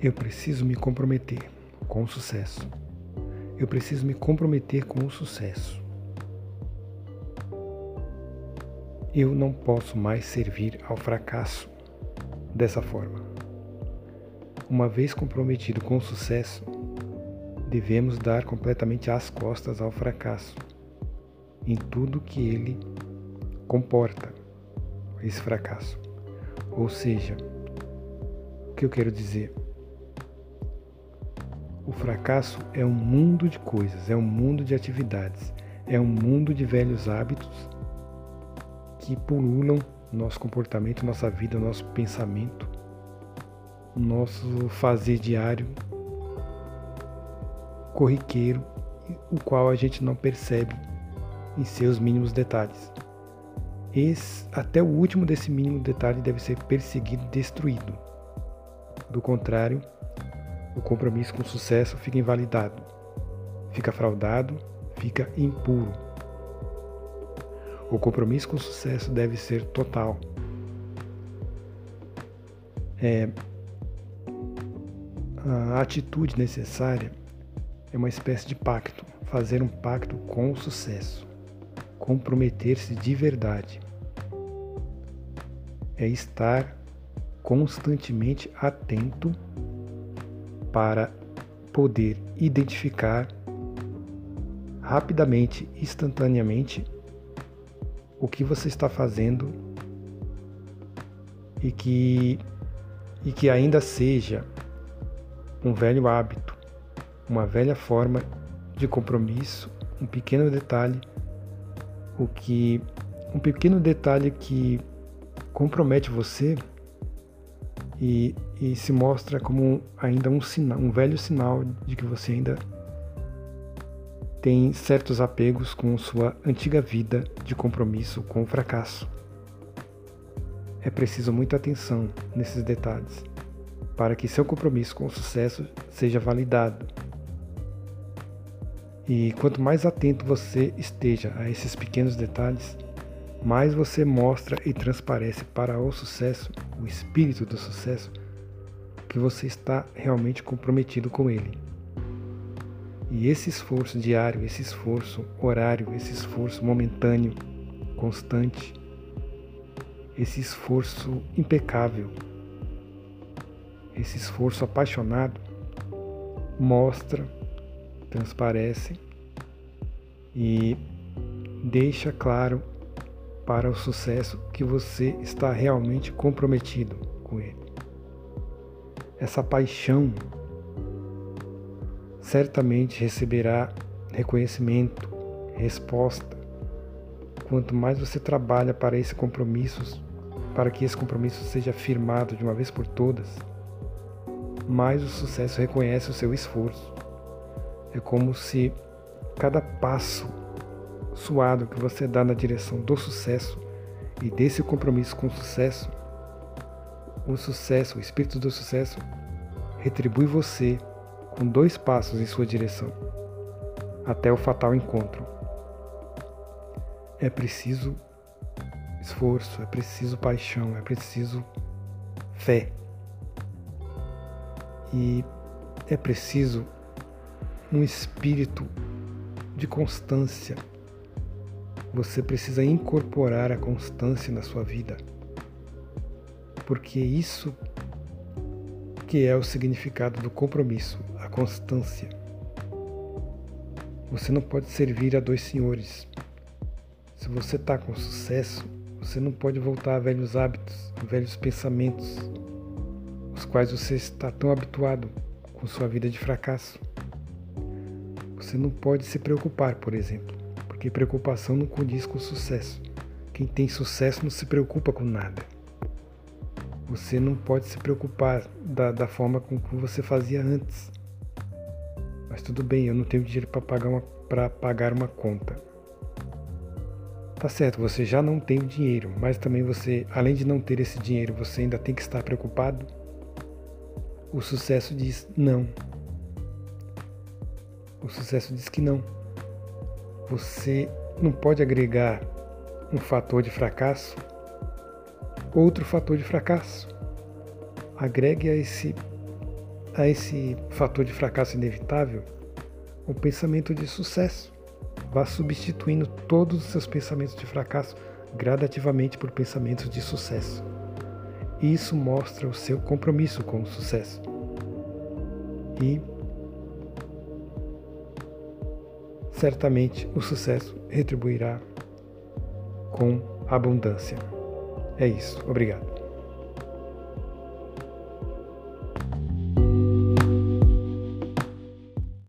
Eu preciso me comprometer com o sucesso. Eu preciso me comprometer com o sucesso. Eu não posso mais servir ao fracasso dessa forma. Uma vez comprometido com o sucesso, devemos dar completamente as costas ao fracasso em tudo que ele comporta esse fracasso. Ou seja, o que eu quero dizer? O fracasso é um mundo de coisas, é um mundo de atividades, é um mundo de velhos hábitos que pululam nosso comportamento, nossa vida, nosso pensamento, nosso fazer diário, corriqueiro, o qual a gente não percebe em seus mínimos detalhes. Esse, até o último desse mínimo detalhe deve ser perseguido destruído. Do contrário, o compromisso com o sucesso fica invalidado, fica fraudado, fica impuro. O compromisso com o sucesso deve ser total. É, a atitude necessária é uma espécie de pacto, fazer um pacto com o sucesso, comprometer-se de verdade. É estar constantemente atento para poder identificar rapidamente, instantaneamente, o que você está fazendo e que, e que ainda seja um velho hábito, uma velha forma de compromisso, um pequeno detalhe, o que um pequeno detalhe que compromete você e, e se mostra como ainda um sinal, um velho sinal de que você ainda tem certos apegos com sua antiga vida de compromisso com o fracasso. É preciso muita atenção nesses detalhes para que seu compromisso com o sucesso seja validado. E quanto mais atento você esteja a esses pequenos detalhes, mais você mostra e transparece para o sucesso, o espírito do sucesso, que você está realmente comprometido com ele. E esse esforço diário, esse esforço horário, esse esforço momentâneo, constante, esse esforço impecável, esse esforço apaixonado mostra, transparece e deixa claro para o sucesso que você está realmente comprometido com ele. Essa paixão certamente receberá reconhecimento, resposta. Quanto mais você trabalha para esse compromisso, para que esse compromisso seja firmado de uma vez por todas, mais o sucesso reconhece o seu esforço. É como se cada passo suado que você dá na direção do sucesso e desse compromisso com o sucesso, o sucesso, o espírito do sucesso, retribui você com dois passos em sua direção, até o fatal encontro. É preciso esforço, é preciso paixão, é preciso fé. E é preciso um espírito de constância. Você precisa incorporar a constância na sua vida. Porque isso que é o significado do compromisso, a constância. Você não pode servir a dois senhores. Se você está com sucesso, você não pode voltar a velhos hábitos, velhos pensamentos, os quais você está tão habituado com sua vida de fracasso. Você não pode se preocupar, por exemplo, porque preocupação não condiz com sucesso. Quem tem sucesso não se preocupa com nada. Você não pode se preocupar da, da forma como você fazia antes. Mas tudo bem, eu não tenho dinheiro para pagar, uma, pagar uma conta. Tá certo, você já não tem o dinheiro, mas também você, além de não ter esse dinheiro, você ainda tem que estar preocupado o sucesso diz não. O sucesso diz que não. Você não pode agregar um fator de fracasso, outro fator de fracasso. Agregue a esse, a esse fator de fracasso inevitável o pensamento de sucesso. Vá substituindo todos os seus pensamentos de fracasso gradativamente por pensamentos de sucesso. Isso mostra o seu compromisso com o sucesso. E certamente o sucesso retribuirá com abundância. É isso. Obrigado.